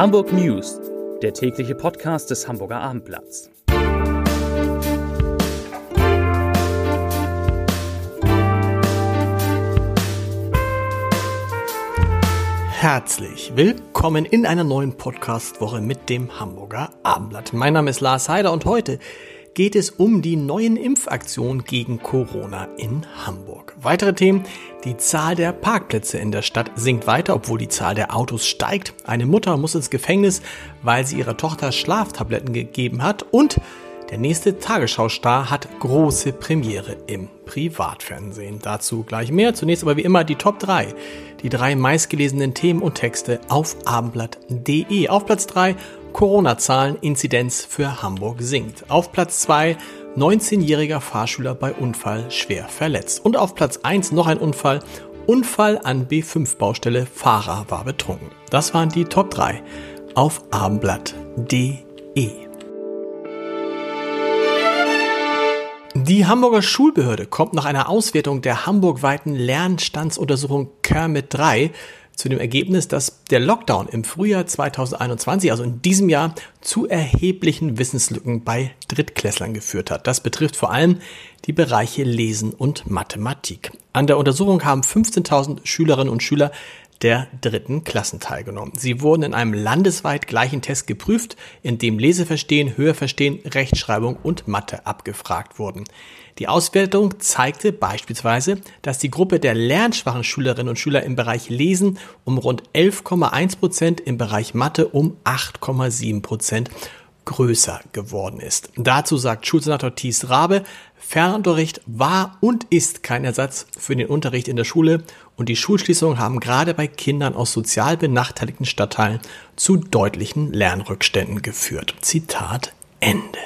Hamburg News, der tägliche Podcast des Hamburger Abendblatts. Herzlich willkommen in einer neuen Podcast-Woche mit dem Hamburger Abendblatt. Mein Name ist Lars Heider und heute geht es um die neuen Impfaktionen gegen Corona in Hamburg. Weitere Themen, die Zahl der Parkplätze in der Stadt sinkt weiter, obwohl die Zahl der Autos steigt. Eine Mutter muss ins Gefängnis, weil sie ihrer Tochter Schlaftabletten gegeben hat und der nächste Tagesschaustar hat große Premiere im Privatfernsehen. Dazu gleich mehr. Zunächst aber wie immer die Top 3. Die drei meistgelesenen Themen und Texte auf abendblatt.de. Auf Platz 3 Corona-Zahlen, Inzidenz für Hamburg sinkt. Auf Platz 2 19-jähriger Fahrschüler bei Unfall schwer verletzt. Und auf Platz 1 noch ein Unfall. Unfall an B5-Baustelle, Fahrer war betrunken. Das waren die Top 3 auf abendblatt.de. Die Hamburger Schulbehörde kommt nach einer Auswertung der hamburgweiten Lernstandsuntersuchung Kermit 3 zu dem Ergebnis, dass der Lockdown im Frühjahr 2021, also in diesem Jahr, zu erheblichen Wissenslücken bei Drittklässlern geführt hat. Das betrifft vor allem die Bereiche Lesen und Mathematik. An der Untersuchung haben 15.000 Schülerinnen und Schüler der dritten Klassen teilgenommen. Sie wurden in einem landesweit gleichen Test geprüft, in dem Leseverstehen, Hörverstehen, Rechtschreibung und Mathe abgefragt wurden. Die Auswertung zeigte beispielsweise, dass die Gruppe der lernschwachen Schülerinnen und Schüler im Bereich Lesen um rund 11,1 Prozent, im Bereich Mathe um 8,7 Prozent größer geworden ist. Dazu sagt Schulsenator Thies Rabe, Fernunterricht war und ist kein Ersatz für den Unterricht in der Schule und die Schulschließungen haben gerade bei Kindern aus sozial benachteiligten Stadtteilen zu deutlichen Lernrückständen geführt. Zitat Ende.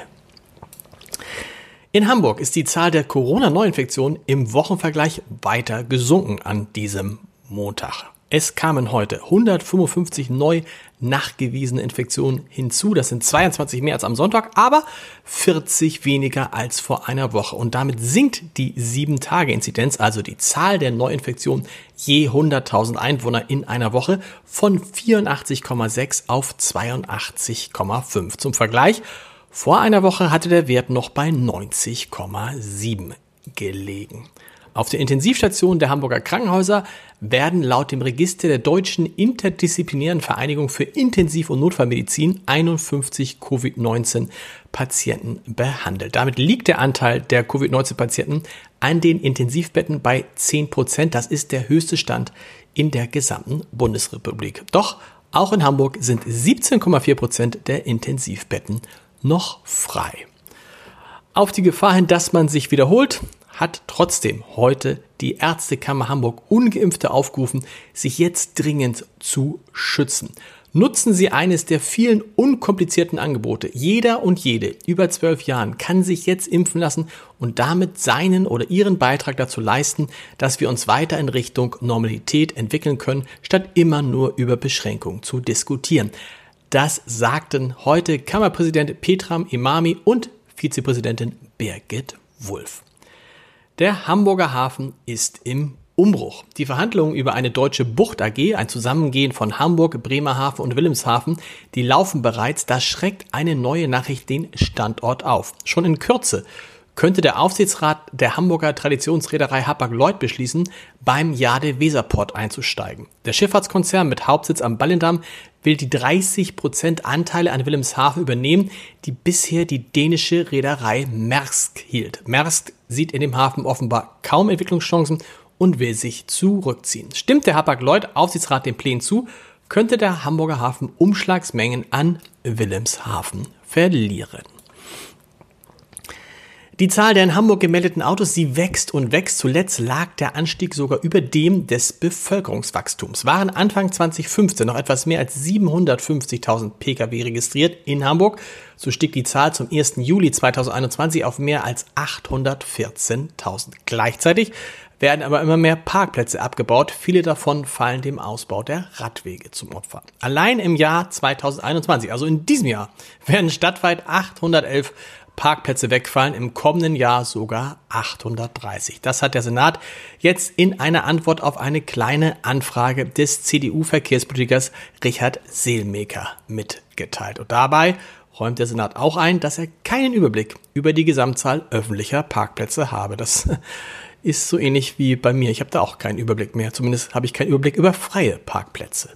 In Hamburg ist die Zahl der Corona-Neuinfektionen im Wochenvergleich weiter gesunken an diesem Montag. Es kamen heute 155 neu nachgewiesene Infektionen hinzu. Das sind 22 mehr als am Sonntag, aber 40 weniger als vor einer Woche. Und damit sinkt die 7-Tage-Inzidenz, also die Zahl der Neuinfektionen je 100.000 Einwohner in einer Woche, von 84,6 auf 82,5. Zum Vergleich, vor einer Woche hatte der Wert noch bei 90,7 gelegen. Auf der Intensivstation der Hamburger Krankenhäuser werden laut dem Register der Deutschen Interdisziplinären Vereinigung für Intensiv- und Notfallmedizin 51 Covid-19-Patienten behandelt. Damit liegt der Anteil der Covid-19-Patienten an den Intensivbetten bei 10 Prozent. Das ist der höchste Stand in der gesamten Bundesrepublik. Doch auch in Hamburg sind 17,4 Prozent der Intensivbetten noch frei. Auf die Gefahr hin, dass man sich wiederholt, hat trotzdem heute die Ärztekammer Hamburg ungeimpfte aufgerufen, sich jetzt dringend zu schützen. Nutzen Sie eines der vielen unkomplizierten Angebote. Jeder und jede über zwölf Jahren kann sich jetzt impfen lassen und damit seinen oder ihren Beitrag dazu leisten, dass wir uns weiter in Richtung Normalität entwickeln können, statt immer nur über Beschränkungen zu diskutieren. Das sagten heute Kammerpräsident Petram Imami und Vizepräsidentin Birgit Wulff. Der Hamburger Hafen ist im Umbruch. Die Verhandlungen über eine deutsche Bucht AG, ein Zusammengehen von Hamburg, Bremerhaven und Wilhelmshaven, die laufen bereits. Das schreckt eine neue Nachricht den Standort auf. Schon in Kürze könnte der Aufsichtsrat der Hamburger Traditionsreederei Hapag-Lloyd beschließen, beim Jade Weserport einzusteigen. Der Schifffahrtskonzern mit Hauptsitz am Ballendamm will die 30% Anteile an Wilhelmshaven übernehmen, die bisher die dänische Reederei Maersk hielt. Maersk sieht in dem Hafen offenbar kaum Entwicklungschancen und will sich zurückziehen. Stimmt der Hapag-Lloyd Aufsichtsrat den Plänen zu, könnte der Hamburger Hafen Umschlagsmengen an Wilhelmshaven verlieren. Die Zahl der in Hamburg gemeldeten Autos, sie wächst und wächst. Zuletzt lag der Anstieg sogar über dem des Bevölkerungswachstums. Waren Anfang 2015 noch etwas mehr als 750.000 Pkw registriert in Hamburg, so stieg die Zahl zum 1. Juli 2021 auf mehr als 814.000. Gleichzeitig werden aber immer mehr Parkplätze abgebaut. Viele davon fallen dem Ausbau der Radwege zum Opfer. Allein im Jahr 2021, also in diesem Jahr, werden stadtweit 811 Parkplätze wegfallen, im kommenden Jahr sogar 830. Das hat der Senat jetzt in einer Antwort auf eine kleine Anfrage des CDU-Verkehrspolitikers Richard Seelmeker mitgeteilt. Und dabei räumt der Senat auch ein, dass er keinen Überblick über die Gesamtzahl öffentlicher Parkplätze habe. Das ist so ähnlich wie bei mir. Ich habe da auch keinen Überblick mehr. Zumindest habe ich keinen Überblick über freie Parkplätze.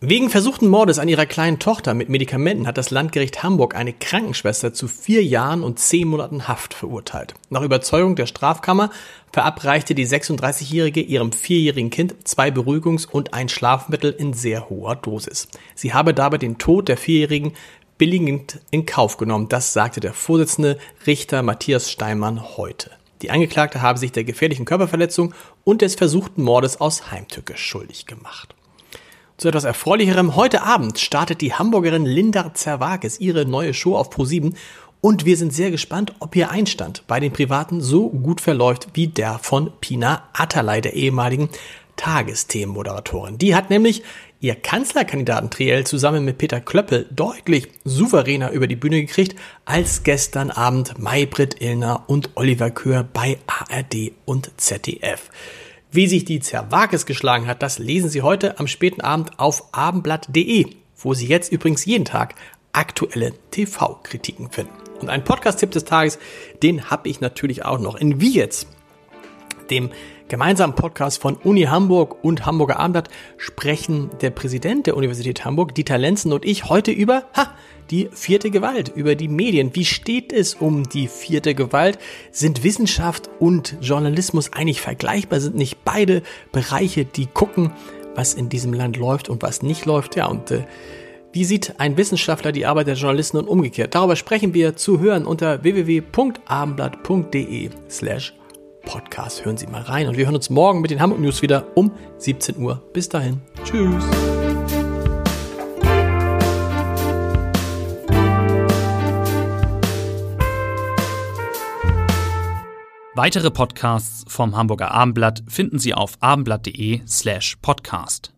Wegen versuchten Mordes an ihrer kleinen Tochter mit Medikamenten hat das Landgericht Hamburg eine Krankenschwester zu vier Jahren und zehn Monaten Haft verurteilt. Nach Überzeugung der Strafkammer verabreichte die 36-Jährige ihrem vierjährigen Kind zwei Beruhigungs- und ein Schlafmittel in sehr hoher Dosis. Sie habe dabei den Tod der Vierjährigen billigend in Kauf genommen. Das sagte der Vorsitzende Richter Matthias Steinmann heute. Die Angeklagte habe sich der gefährlichen Körperverletzung und des versuchten Mordes aus Heimtücke schuldig gemacht. Zu etwas Erfreulicherem. Heute Abend startet die Hamburgerin Linda Zerwakis ihre neue Show auf Pro7 und wir sind sehr gespannt, ob ihr Einstand bei den Privaten so gut verläuft wie der von Pina Atalay, der ehemaligen Tagesthemenmoderatorin. Die hat nämlich ihr Kanzlerkandidaten Triell zusammen mit Peter Klöppel deutlich souveräner über die Bühne gekriegt als gestern Abend Maybrit Illner und Oliver Köhr bei ARD und ZDF. Wie sich die Zerwakis geschlagen hat, das lesen Sie heute am späten Abend auf abendblatt.de, wo Sie jetzt übrigens jeden Tag aktuelle TV-Kritiken finden. Und ein Podcast-Tipp des Tages, den habe ich natürlich auch noch. In Wie jetzt, dem gemeinsamen Podcast von Uni Hamburg und Hamburger Abendblatt, sprechen der Präsident der Universität Hamburg, Dieter Lenzen und ich heute über, ha, die vierte Gewalt, über die Medien. Wie steht es um die vierte Gewalt? Sind Wissenschaft und Journalismus eigentlich vergleichbar? Sind nicht beide Bereiche, die gucken, was in diesem Land läuft und was nicht läuft? Ja, und äh, wie sieht ein Wissenschaftler die Arbeit der Journalisten und umgekehrt? Darüber sprechen wir zu hören unter www.abendblatt.de slash Podcast. Hören Sie mal rein und wir hören uns morgen mit den Hamburg News wieder um 17 Uhr. Bis dahin. Tschüss. Weitere Podcasts vom Hamburger Abendblatt finden Sie auf abendblatt.de slash podcast.